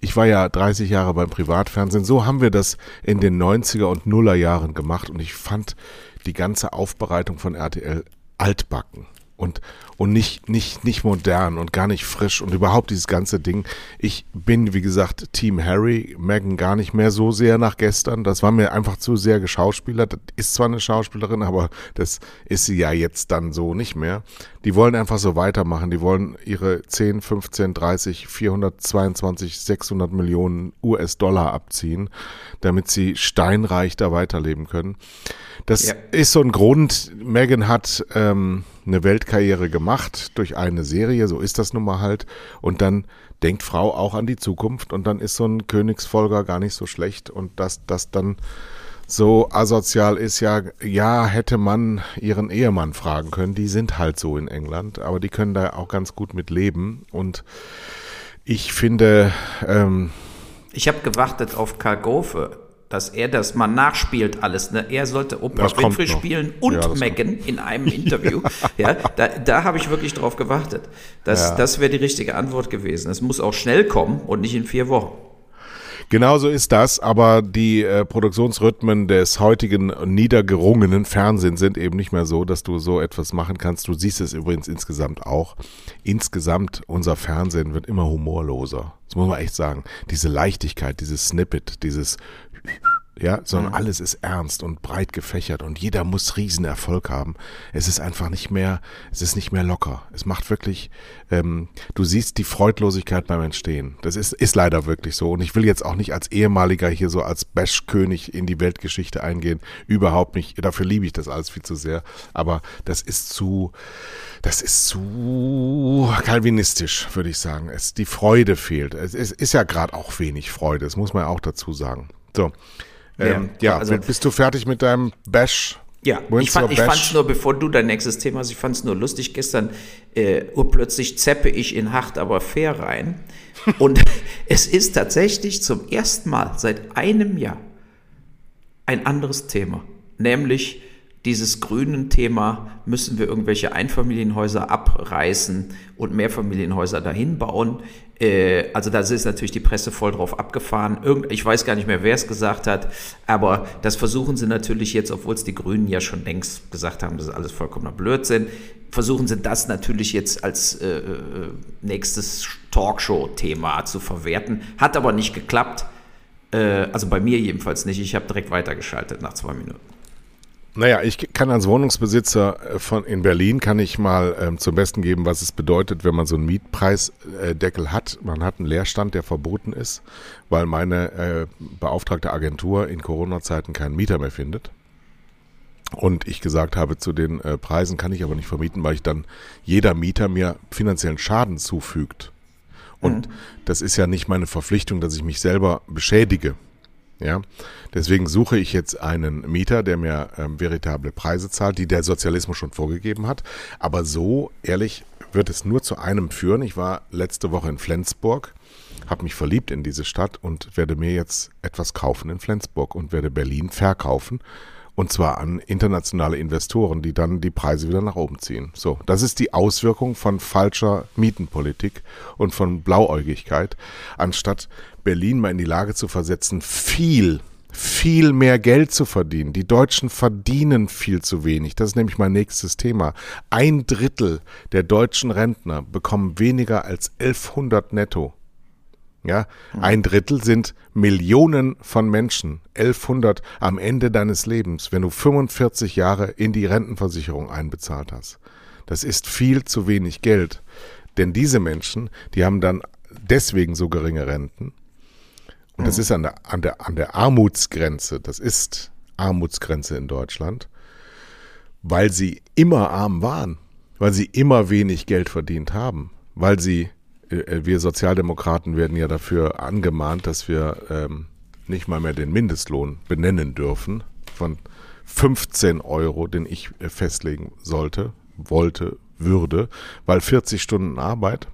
S1: ich war ja 30 Jahre beim Privatfernsehen, so haben wir das in den 90er und Nuller Jahren gemacht und ich fand die ganze Aufbereitung von RTL altbacken und, und nicht, nicht, nicht modern und gar nicht frisch und überhaupt dieses ganze Ding. Ich bin, wie gesagt, Team Harry, Megan gar nicht mehr so sehr nach gestern. Das war mir einfach zu sehr geschauspielert. Das ist zwar eine Schauspielerin, aber das ist sie ja jetzt dann so nicht mehr. Die wollen einfach so weitermachen. Die wollen ihre 10, 15, 30, 422, 600 Millionen US-Dollar abziehen, damit sie steinreich da weiterleben können. Das ja. ist so ein Grund. Megan hat ähm, eine Weltkarriere gemacht Macht durch eine Serie, so ist das nun mal halt. Und dann denkt Frau auch an die Zukunft und dann ist so ein Königsfolger gar nicht so schlecht und dass das dann so asozial ist, ja, ja, hätte man ihren Ehemann fragen können. Die sind halt so in England, aber die können da auch ganz gut mit leben. Und ich finde. Ähm,
S2: ich habe gewartet auf Karl Gofe, dass er das mal nachspielt alles. Ne? Er sollte Oprah Winfrey spielen und ja, Megan in einem Interview. *laughs* ja, da, da habe ich wirklich drauf gewartet. Das, ja. das wäre die richtige Antwort gewesen. Es muss auch schnell kommen und nicht in vier Wochen.
S1: Genauso ist das, aber die äh, Produktionsrhythmen des heutigen niedergerungenen Fernsehens sind eben nicht mehr so, dass du so etwas machen kannst. Du siehst es übrigens insgesamt auch. Insgesamt, unser Fernsehen wird immer humorloser. Das muss man echt sagen. Diese Leichtigkeit, dieses Snippet, dieses ja, sondern mhm. alles ist ernst und breit gefächert und jeder muss Riesenerfolg haben. Es ist einfach nicht mehr, es ist nicht mehr locker. Es macht wirklich, ähm, du siehst die Freudlosigkeit beim Entstehen. Das ist, ist leider wirklich so. Und ich will jetzt auch nicht als ehemaliger hier so als Bash-König in die Weltgeschichte eingehen. Überhaupt nicht. Dafür liebe ich das alles viel zu sehr. Aber das ist zu, das ist zu kalvinistisch, würde ich sagen. Es, die Freude fehlt. Es, es ist ja gerade auch wenig Freude. Das muss man auch dazu sagen. So. Ähm, ja, ja also, bist du fertig mit deinem Bash?
S2: Ja, ich fand es nur, bevor du dein nächstes Thema hast, ich fand es nur lustig, gestern äh, urplötzlich zeppe ich in hart, aber fair rein. *laughs* Und *laughs* es ist tatsächlich zum ersten Mal seit einem Jahr ein anderes Thema, nämlich dieses grünen Thema, müssen wir irgendwelche Einfamilienhäuser abreißen und Mehrfamilienhäuser dahin bauen. Äh, also da ist natürlich die Presse voll drauf abgefahren. Irgend, ich weiß gar nicht mehr, wer es gesagt hat, aber das versuchen sie natürlich jetzt, obwohl es die Grünen ja schon längst gesagt haben, das ist alles vollkommener Blödsinn, versuchen sie das natürlich jetzt als äh, äh nächstes Talkshow-Thema zu verwerten. Hat aber nicht geklappt. Äh, also bei mir jedenfalls nicht. Ich habe direkt weitergeschaltet nach zwei Minuten.
S1: Naja, ich kann als Wohnungsbesitzer äh, von in Berlin kann ich mal ähm, zum Besten geben, was es bedeutet, wenn man so einen Mietpreisdeckel hat. Man hat einen Leerstand, der verboten ist, weil meine äh, beauftragte Agentur in Corona-Zeiten keinen Mieter mehr findet. Und ich gesagt habe, zu den äh, Preisen kann ich aber nicht vermieten, weil ich dann jeder Mieter mir finanziellen Schaden zufügt. Und mhm. das ist ja nicht meine Verpflichtung, dass ich mich selber beschädige. Ja, deswegen suche ich jetzt einen Mieter, der mir ähm, veritable Preise zahlt, die der Sozialismus schon vorgegeben hat. Aber so ehrlich wird es nur zu einem führen. Ich war letzte Woche in Flensburg, habe mich verliebt in diese Stadt und werde mir jetzt etwas kaufen in Flensburg und werde Berlin verkaufen und zwar an internationale Investoren, die dann die Preise wieder nach oben ziehen. So, das ist die Auswirkung von falscher Mietenpolitik und von Blauäugigkeit, anstatt Berlin mal in die Lage zu versetzen, viel viel mehr Geld zu verdienen. Die Deutschen verdienen viel zu wenig. Das ist nämlich mein nächstes Thema. Ein Drittel der deutschen Rentner bekommen weniger als 1100 netto. Ja, ein Drittel sind Millionen von Menschen, 1100 am Ende deines Lebens, wenn du 45 Jahre in die Rentenversicherung einbezahlt hast. Das ist viel zu wenig Geld. Denn diese Menschen, die haben dann deswegen so geringe Renten. Und das ist an der, an der, an der Armutsgrenze. Das ist Armutsgrenze in Deutschland, weil sie immer arm waren, weil sie immer wenig Geld verdient haben, weil sie äh, wir Sozialdemokraten werden ja dafür angemahnt, dass wir ähm, nicht mal mehr den Mindestlohn benennen dürfen von 15 Euro, den ich äh, festlegen sollte, wollte, würde, weil 40 Stunden Arbeit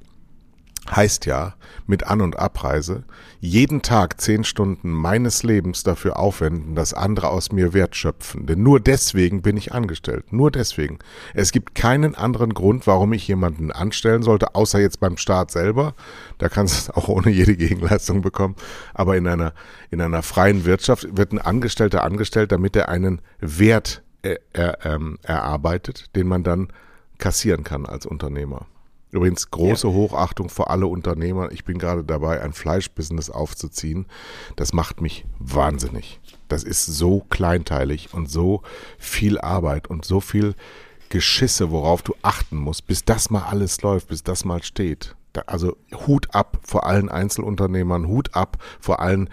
S1: heißt ja mit An- und Abreise jeden Tag zehn Stunden meines Lebens dafür aufwenden, dass andere aus mir Wert schöpfen. Denn nur deswegen bin ich angestellt. Nur deswegen. Es gibt keinen anderen Grund, warum ich jemanden anstellen sollte, außer jetzt beim Staat selber. Da kannst du es auch ohne jede Gegenleistung bekommen. Aber in einer, in einer freien Wirtschaft wird ein Angestellter angestellt, damit er einen Wert er, er, ähm, erarbeitet, den man dann kassieren kann als Unternehmer. Übrigens große ja. Hochachtung für alle Unternehmer. Ich bin gerade dabei, ein Fleischbusiness aufzuziehen. Das macht mich wahnsinnig. Das ist so kleinteilig und so viel Arbeit und so viel Geschisse, worauf du achten musst, bis das mal alles läuft, bis das mal steht. also Hut ab vor allen Einzelunternehmern, Hut ab vor allen,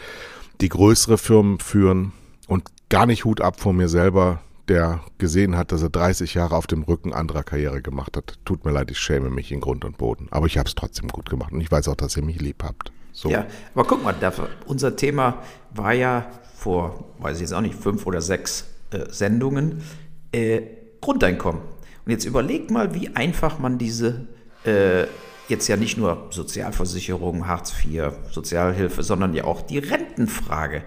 S1: die größere Firmen führen und gar nicht Hut ab vor mir selber, der gesehen hat, dass er 30 Jahre auf dem Rücken anderer Karriere gemacht hat. Tut mir leid, ich schäme mich in Grund und Boden. Aber ich habe es trotzdem gut gemacht und ich weiß auch, dass ihr mich lieb habt.
S2: So. Ja, aber guck mal, unser Thema war ja vor, weiß ich jetzt auch nicht, fünf oder sechs äh, Sendungen äh, Grundeinkommen. Und jetzt überleg mal, wie einfach man diese äh, jetzt ja nicht nur Sozialversicherung, Hartz IV, Sozialhilfe, sondern ja auch die Rentenfrage.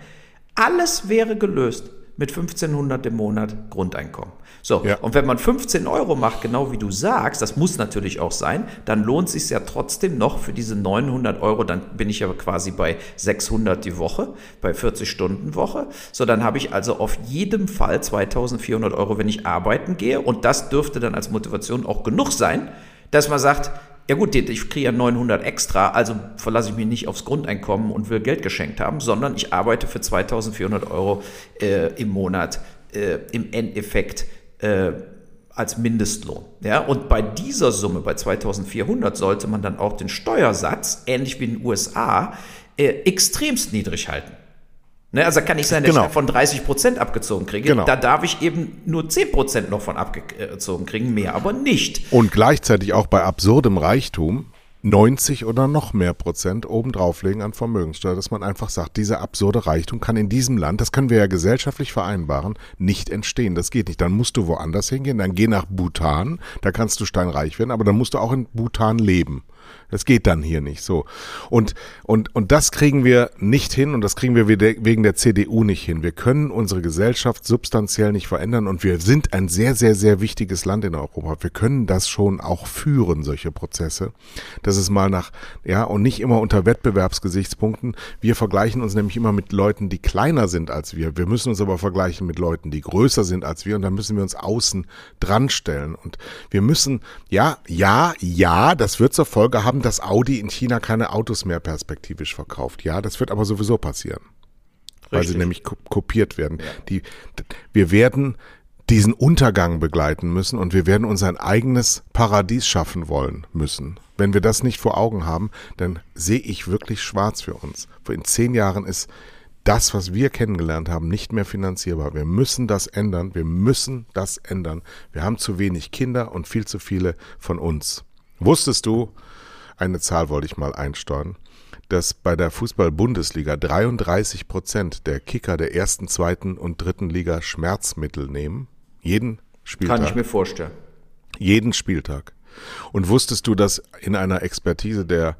S2: Alles wäre gelöst mit 1500 im Monat Grundeinkommen. So, ja. und wenn man 15 Euro macht, genau wie du sagst, das muss natürlich auch sein, dann lohnt es sich ja trotzdem noch für diese 900 Euro, dann bin ich ja quasi bei 600 die Woche, bei 40 Stunden Woche. So, dann habe ich also auf jeden Fall 2400 Euro, wenn ich arbeiten gehe und das dürfte dann als Motivation auch genug sein, dass man sagt, ja gut, ich kriege ja 900 extra, also verlasse ich mich nicht aufs Grundeinkommen und will Geld geschenkt haben, sondern ich arbeite für 2400 Euro äh, im Monat äh, im Endeffekt äh, als Mindestlohn. Ja? Und bei dieser Summe, bei 2400, sollte man dann auch den Steuersatz, ähnlich wie in den USA, äh, extremst niedrig halten. Ne, also kann nicht sein, dass genau. ich von 30 Prozent abgezogen kriege. Genau. Da darf ich eben nur 10 Prozent noch von abgezogen kriegen, mehr aber nicht.
S1: Und gleichzeitig auch bei absurdem Reichtum 90 oder noch mehr Prozent obendrauflegen an Vermögenssteuer, dass man einfach sagt, dieser absurde Reichtum kann in diesem Land, das können wir ja gesellschaftlich vereinbaren, nicht entstehen. Das geht nicht. Dann musst du woanders hingehen, dann geh nach Bhutan, da kannst du steinreich werden, aber dann musst du auch in Bhutan leben. Das geht dann hier nicht so. Und, und, und das kriegen wir nicht hin und das kriegen wir wegen der CDU nicht hin. Wir können unsere Gesellschaft substanziell nicht verändern und wir sind ein sehr, sehr, sehr wichtiges Land in Europa. Wir können das schon auch führen, solche Prozesse. Das ist mal nach, ja, und nicht immer unter Wettbewerbsgesichtspunkten. Wir vergleichen uns nämlich immer mit Leuten, die kleiner sind als wir. Wir müssen uns aber vergleichen mit Leuten, die größer sind als wir und da müssen wir uns außen dran stellen. Und wir müssen, ja, ja, ja, das wird zur Folge haben, dass Audi in China keine Autos mehr perspektivisch verkauft. Ja, das wird aber sowieso passieren. Richtig. Weil sie nämlich kopiert werden. Ja. Die, wir werden diesen Untergang begleiten müssen und wir werden uns ein eigenes Paradies schaffen wollen müssen. Wenn wir das nicht vor Augen haben, dann sehe ich wirklich schwarz für uns. In zehn Jahren ist das, was wir kennengelernt haben, nicht mehr finanzierbar. Wir müssen das ändern. Wir müssen das ändern. Wir haben zu wenig Kinder und viel zu viele von uns. Wusstest du, eine Zahl wollte ich mal einsteuern, dass bei der Fußball-Bundesliga 33 Prozent der Kicker der ersten, zweiten und dritten Liga Schmerzmittel nehmen. Jeden Spieltag.
S2: Kann ich mir vorstellen.
S1: Jeden Spieltag. Und wusstest du, dass in einer Expertise der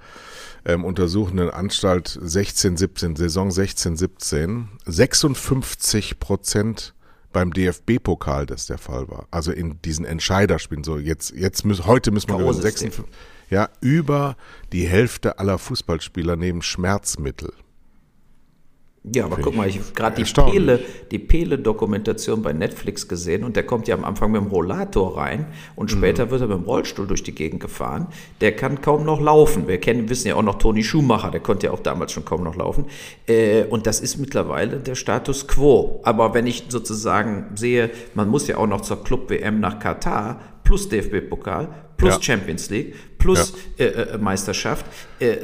S1: ähm, untersuchenden Anstalt 16, 17, Saison 16, 17, 56 Prozent beim DFB-Pokal das der Fall war. Also in diesen Entscheiderspielen. So jetzt, jetzt müssen, heute müssen wir 56, ja, über die Hälfte aller Fußballspieler nehmen Schmerzmittel.
S2: Ja, aber guck mal, ich habe gerade die Pele, die Pele-Dokumentation bei Netflix gesehen und der kommt ja am Anfang mit dem Rollator rein und später mhm. wird er mit dem Rollstuhl durch die Gegend gefahren. Der kann kaum noch laufen. Wir kennen, wissen ja auch noch Toni Schumacher, der konnte ja auch damals schon kaum noch laufen. Äh, und das ist mittlerweile der Status quo. Aber wenn ich sozusagen sehe, man muss ja auch noch zur Club-WM nach Katar plus DFB-Pokal plus ja. Champions League plus ja. äh, äh, Meisterschaft. Äh,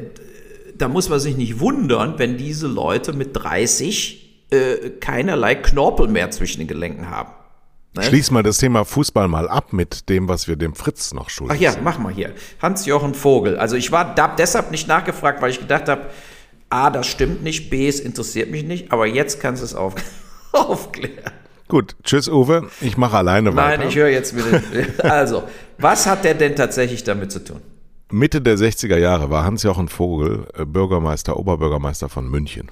S2: da muss man sich nicht wundern, wenn diese Leute mit 30 äh, keinerlei Knorpel mehr zwischen den Gelenken haben.
S1: Ne? Schließ mal das Thema Fußball mal ab mit dem, was wir dem Fritz noch schulden.
S2: Ach ja, mach mal hier. Hans-Jochen Vogel. Also ich war da deshalb nicht nachgefragt, weil ich gedacht habe, A, das stimmt nicht, B, es interessiert mich nicht, aber jetzt kannst du es auf, *laughs* aufklären.
S1: Gut, tschüss Uwe, ich mache alleine
S2: Nein,
S1: weiter.
S2: Nein, ich höre jetzt wieder. *laughs* Also, was hat der denn tatsächlich damit zu tun?
S1: Mitte der 60er Jahre war Hans-Jochen Vogel äh, Bürgermeister, Oberbürgermeister von München.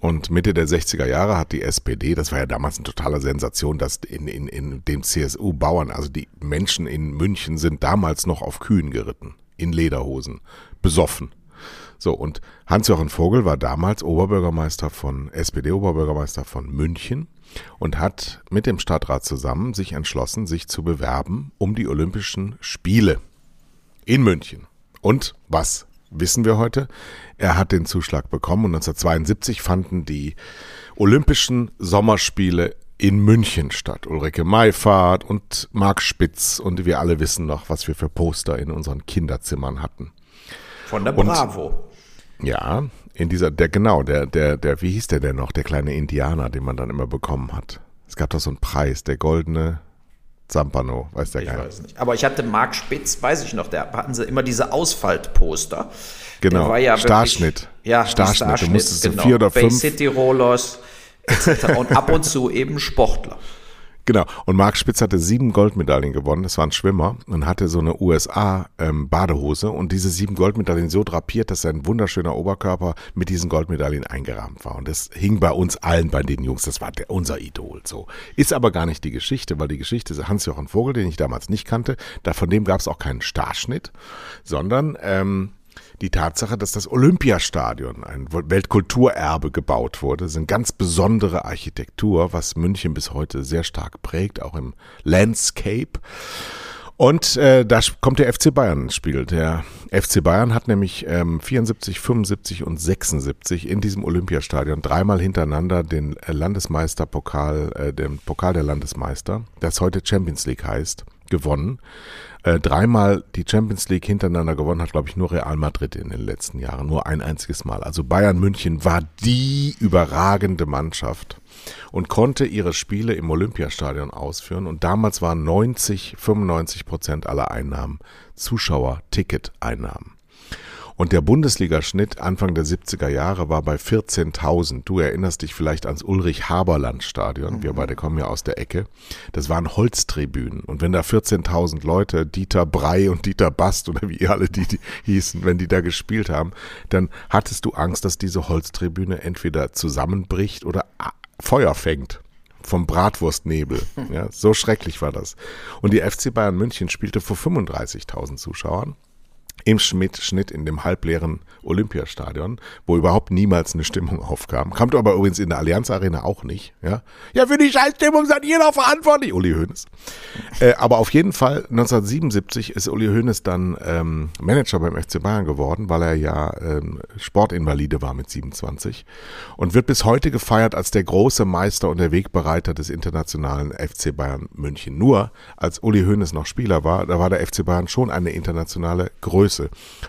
S1: Und Mitte der 60er Jahre hat die SPD, das war ja damals eine totale Sensation, dass in, in, in den CSU-Bauern, also die Menschen in München sind damals noch auf Kühen geritten, in Lederhosen, besoffen. So, und Hans-Jochen Vogel war damals Oberbürgermeister von, SPD-Oberbürgermeister von München und hat mit dem Stadtrat zusammen sich entschlossen, sich zu bewerben um die Olympischen Spiele in München. Und was wissen wir heute? Er hat den Zuschlag bekommen und 1972 fanden die Olympischen Sommerspiele in München statt. Ulrike Mayfahrt und Marc Spitz und wir alle wissen noch, was wir für Poster in unseren Kinderzimmern hatten.
S2: Von der Bravo.
S1: Und, ja, in dieser, der genau, der, der, der, wie hieß der denn noch, der kleine Indianer, den man dann immer bekommen hat? Es gab doch so einen Preis, der goldene Zampano, weiß der
S2: Ich
S1: gar
S2: weiß nicht. Aber ich hatte Marc Spitz, weiß ich noch, da hatten sie immer diese Ausfaltposter.
S1: Genau,
S2: Der war ja wirklich-
S1: Starschnitt.
S2: Ja, die
S1: Starschnitt. Du musstest
S2: genau.
S1: vier oder
S2: Bay
S1: fünf-
S2: City Rollers etc. Und ab und zu eben Sportler.
S1: Genau. Und Marc Spitz hatte sieben Goldmedaillen gewonnen. Das war ein Schwimmer und hatte so eine USA-Badehose und diese sieben Goldmedaillen so drapiert, dass sein wunderschöner Oberkörper mit diesen Goldmedaillen eingerahmt war. Und das hing bei uns allen, bei den Jungs. Das war der, unser Idol. So ist aber gar nicht die Geschichte, weil die Geschichte ist Hans-Jochen Vogel, den ich damals nicht kannte. Da von dem gab es auch keinen Starschnitt, sondern ähm, die Tatsache, dass das Olympiastadion, ein Weltkulturerbe gebaut wurde, eine ganz besondere Architektur, was München bis heute sehr stark prägt, auch im Landscape. Und äh, da kommt der FC Bayern ins Spiel. Der FC Bayern hat nämlich ähm, 74, 75 und 76 in diesem Olympiastadion dreimal hintereinander den äh, Landesmeisterpokal, äh, den Pokal der Landesmeister, das heute Champions League heißt, gewonnen. Äh, dreimal die Champions League hintereinander gewonnen hat, glaube ich, nur Real Madrid in den letzten Jahren. Nur ein einziges Mal. Also Bayern München war die überragende Mannschaft und konnte ihre Spiele im Olympiastadion ausführen. Und damals waren 90, 95 Prozent aller Einnahmen Zuschauer-Ticket-Einnahmen. Und der Bundesligaschnitt Anfang der 70er Jahre war bei 14.000. Du erinnerst dich vielleicht ans Ulrich-Haberland-Stadion. Wir beide kommen ja aus der Ecke. Das waren Holztribünen. Und wenn da 14.000 Leute, Dieter Brey und Dieter Bast oder wie alle die, die hießen, wenn die da gespielt haben, dann hattest du Angst, dass diese Holztribüne entweder zusammenbricht oder ah, Feuer fängt vom Bratwurstnebel. *laughs* Ja, so schrecklich war das. Und die FC Bayern München spielte vor 35.000 Zuschauern im Schmidt Schnitt in dem halbleeren Olympiastadion, wo überhaupt niemals eine Stimmung aufkam. Kam aber übrigens in der Allianz Arena auch nicht. Ja, ja für die Scheißstimmung seid jeder verantwortlich, Uli Hoeneß. Äh, aber auf jeden Fall 1977 ist Uli Hoeneß dann ähm, Manager beim FC Bayern geworden, weil er ja ähm, Sportinvalide war mit 27 und wird bis heute gefeiert als der große Meister und der Wegbereiter des internationalen FC Bayern München. Nur als Uli Hoeneß noch Spieler war, da war der FC Bayern schon eine internationale Größe.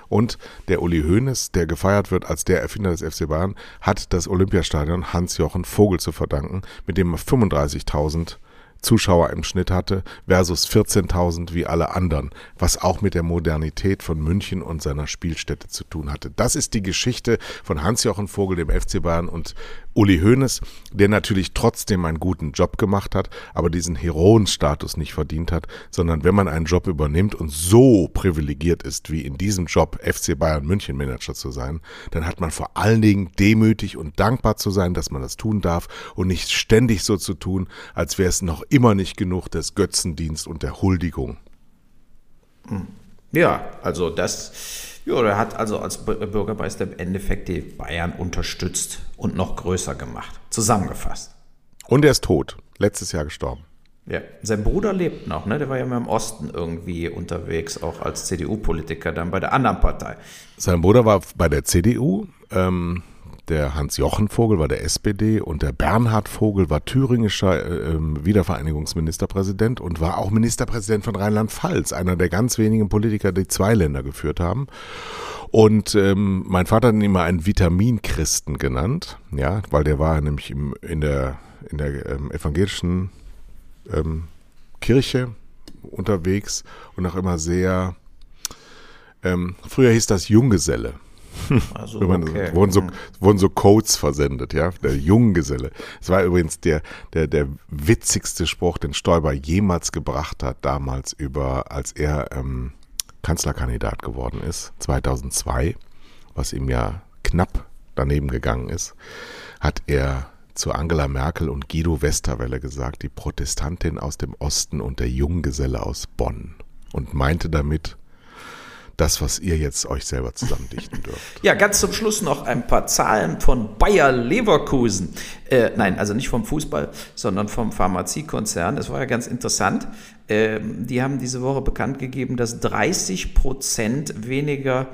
S1: Und der Uli Hoeneß, der gefeiert wird als der Erfinder des FC Bayern, hat das Olympiastadion Hans-Jochen Vogel zu verdanken, mit dem er 35.000 Zuschauer im Schnitt hatte versus 14.000 wie alle anderen, was auch mit der Modernität von München und seiner Spielstätte zu tun hatte. Das ist die Geschichte von Hans-Jochen Vogel, dem FC Bayern und Uli Hoeneß, der natürlich trotzdem einen guten Job gemacht hat, aber diesen Heroenstatus nicht verdient hat, sondern wenn man einen Job übernimmt und so privilegiert ist, wie in diesem Job FC Bayern München Manager zu sein, dann hat man vor allen Dingen demütig und dankbar zu sein, dass man das tun darf und nicht ständig so zu tun, als wäre es noch immer nicht genug des Götzendienst und der Huldigung.
S2: Ja, also das, ja, der hat also als Bü- Bürgermeister im Endeffekt die Bayern unterstützt und noch größer gemacht. Zusammengefasst.
S1: Und er ist tot, letztes Jahr gestorben.
S2: Ja, sein Bruder lebt noch, ne? Der war ja mal im Osten irgendwie unterwegs, auch als CDU-Politiker, dann bei der anderen Partei.
S1: Sein Bruder war bei der CDU, ähm, der Hans-Jochen Vogel war der SPD und der Bernhard Vogel war thüringischer äh, ähm, Wiedervereinigungsministerpräsident und war auch Ministerpräsident von Rheinland-Pfalz, einer der ganz wenigen Politiker, die zwei Länder geführt haben. Und ähm, mein Vater hat ihn immer einen Vitaminchristen genannt, ja, weil der war nämlich im, in der, in der ähm, evangelischen ähm, Kirche unterwegs und auch immer sehr, ähm, früher hieß das Junggeselle. *laughs*
S2: Also, okay.
S1: wurden, so, wurden so Codes versendet, ja, der Junggeselle. Es war übrigens der, der, der witzigste Spruch, den Stoiber jemals gebracht hat, damals über, als er ähm, Kanzlerkandidat geworden ist, 2002, was ihm ja knapp daneben gegangen ist, hat er zu Angela Merkel und Guido Westerwelle gesagt, die Protestantin aus dem Osten und der Junggeselle aus Bonn. Und meinte damit das, was ihr jetzt euch selber zusammendichten dürft.
S2: Ja, ganz zum Schluss noch ein paar Zahlen von Bayer Leverkusen. Äh, nein, also nicht vom Fußball, sondern vom Pharmaziekonzern. Das war ja ganz interessant. Ähm, die haben diese Woche bekannt gegeben, dass 30 Prozent weniger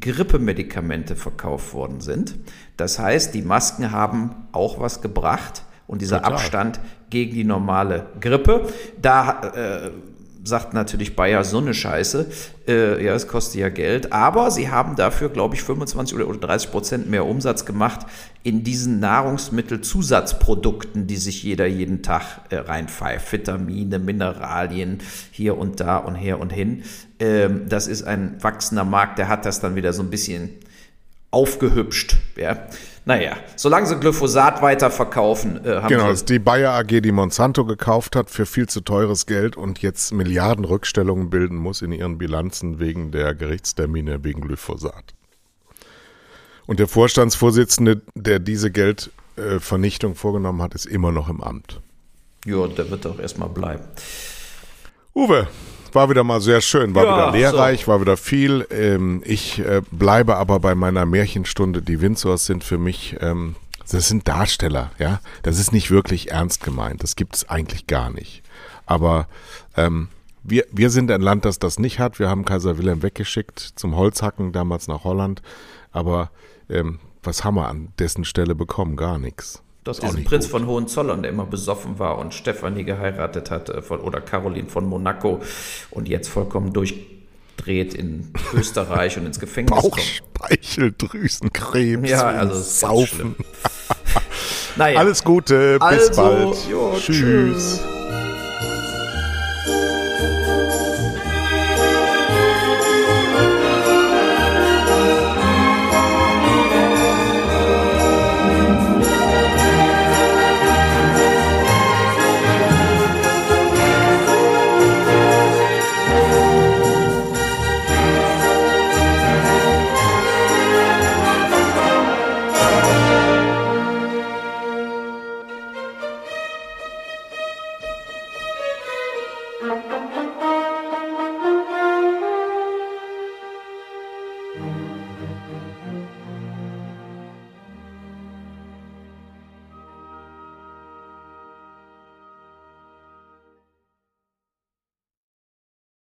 S2: Grippemedikamente verkauft worden sind. Das heißt, die Masken haben auch was gebracht und dieser
S1: Total.
S2: Abstand gegen die normale Grippe. Da äh, sagt natürlich Bayer so eine Scheiße. Äh, ja, es kostet ja Geld. Aber sie haben dafür, glaube ich, 25 oder 30 Prozent mehr Umsatz gemacht in diesen Nahrungsmittelzusatzprodukten, die sich jeder jeden Tag äh, reinpfeift. Vitamine, Mineralien, hier und da und her und hin. Ähm, das ist ein wachsender Markt, der hat das dann wieder so ein bisschen aufgehübscht. Ja. Naja, solange sie Glyphosat weiterverkaufen,
S1: äh, haben Genau, das ist die Bayer AG, die Monsanto gekauft hat für viel zu teures Geld und jetzt Milliarden Rückstellungen bilden muss in ihren Bilanzen wegen der Gerichtstermine wegen Glyphosat. Und der Vorstandsvorsitzende, der diese Geldvernichtung vorgenommen hat, ist immer noch im Amt.
S2: Ja, der wird auch erstmal bleiben.
S1: Uwe, war wieder mal sehr schön, war ja, wieder lehrreich, so. war wieder viel. Ähm, ich äh, bleibe aber bei meiner Märchenstunde. Die Windsors sind für mich, ähm, das sind Darsteller, ja. Das ist nicht wirklich ernst gemeint. Das gibt es eigentlich gar nicht. Aber ähm, wir, wir sind ein Land, das das nicht hat. Wir haben Kaiser Wilhelm weggeschickt zum Holzhacken, damals nach Holland. Aber ähm, was haben wir an dessen Stelle bekommen? Gar nichts.
S2: Das diesen Prinz gut. von Hohenzollern, der immer besoffen war und Stefanie geheiratet hat, äh, von, oder Caroline von Monaco und jetzt vollkommen durchdreht in *laughs* Österreich und ins Gefängnis
S1: kommt. Bauchspeicheldrüsenkrebs.
S2: Ja, also
S1: saufen. *laughs* naja. Alles Gute, bis also, bald.
S2: Jo, tschüss. tschüss.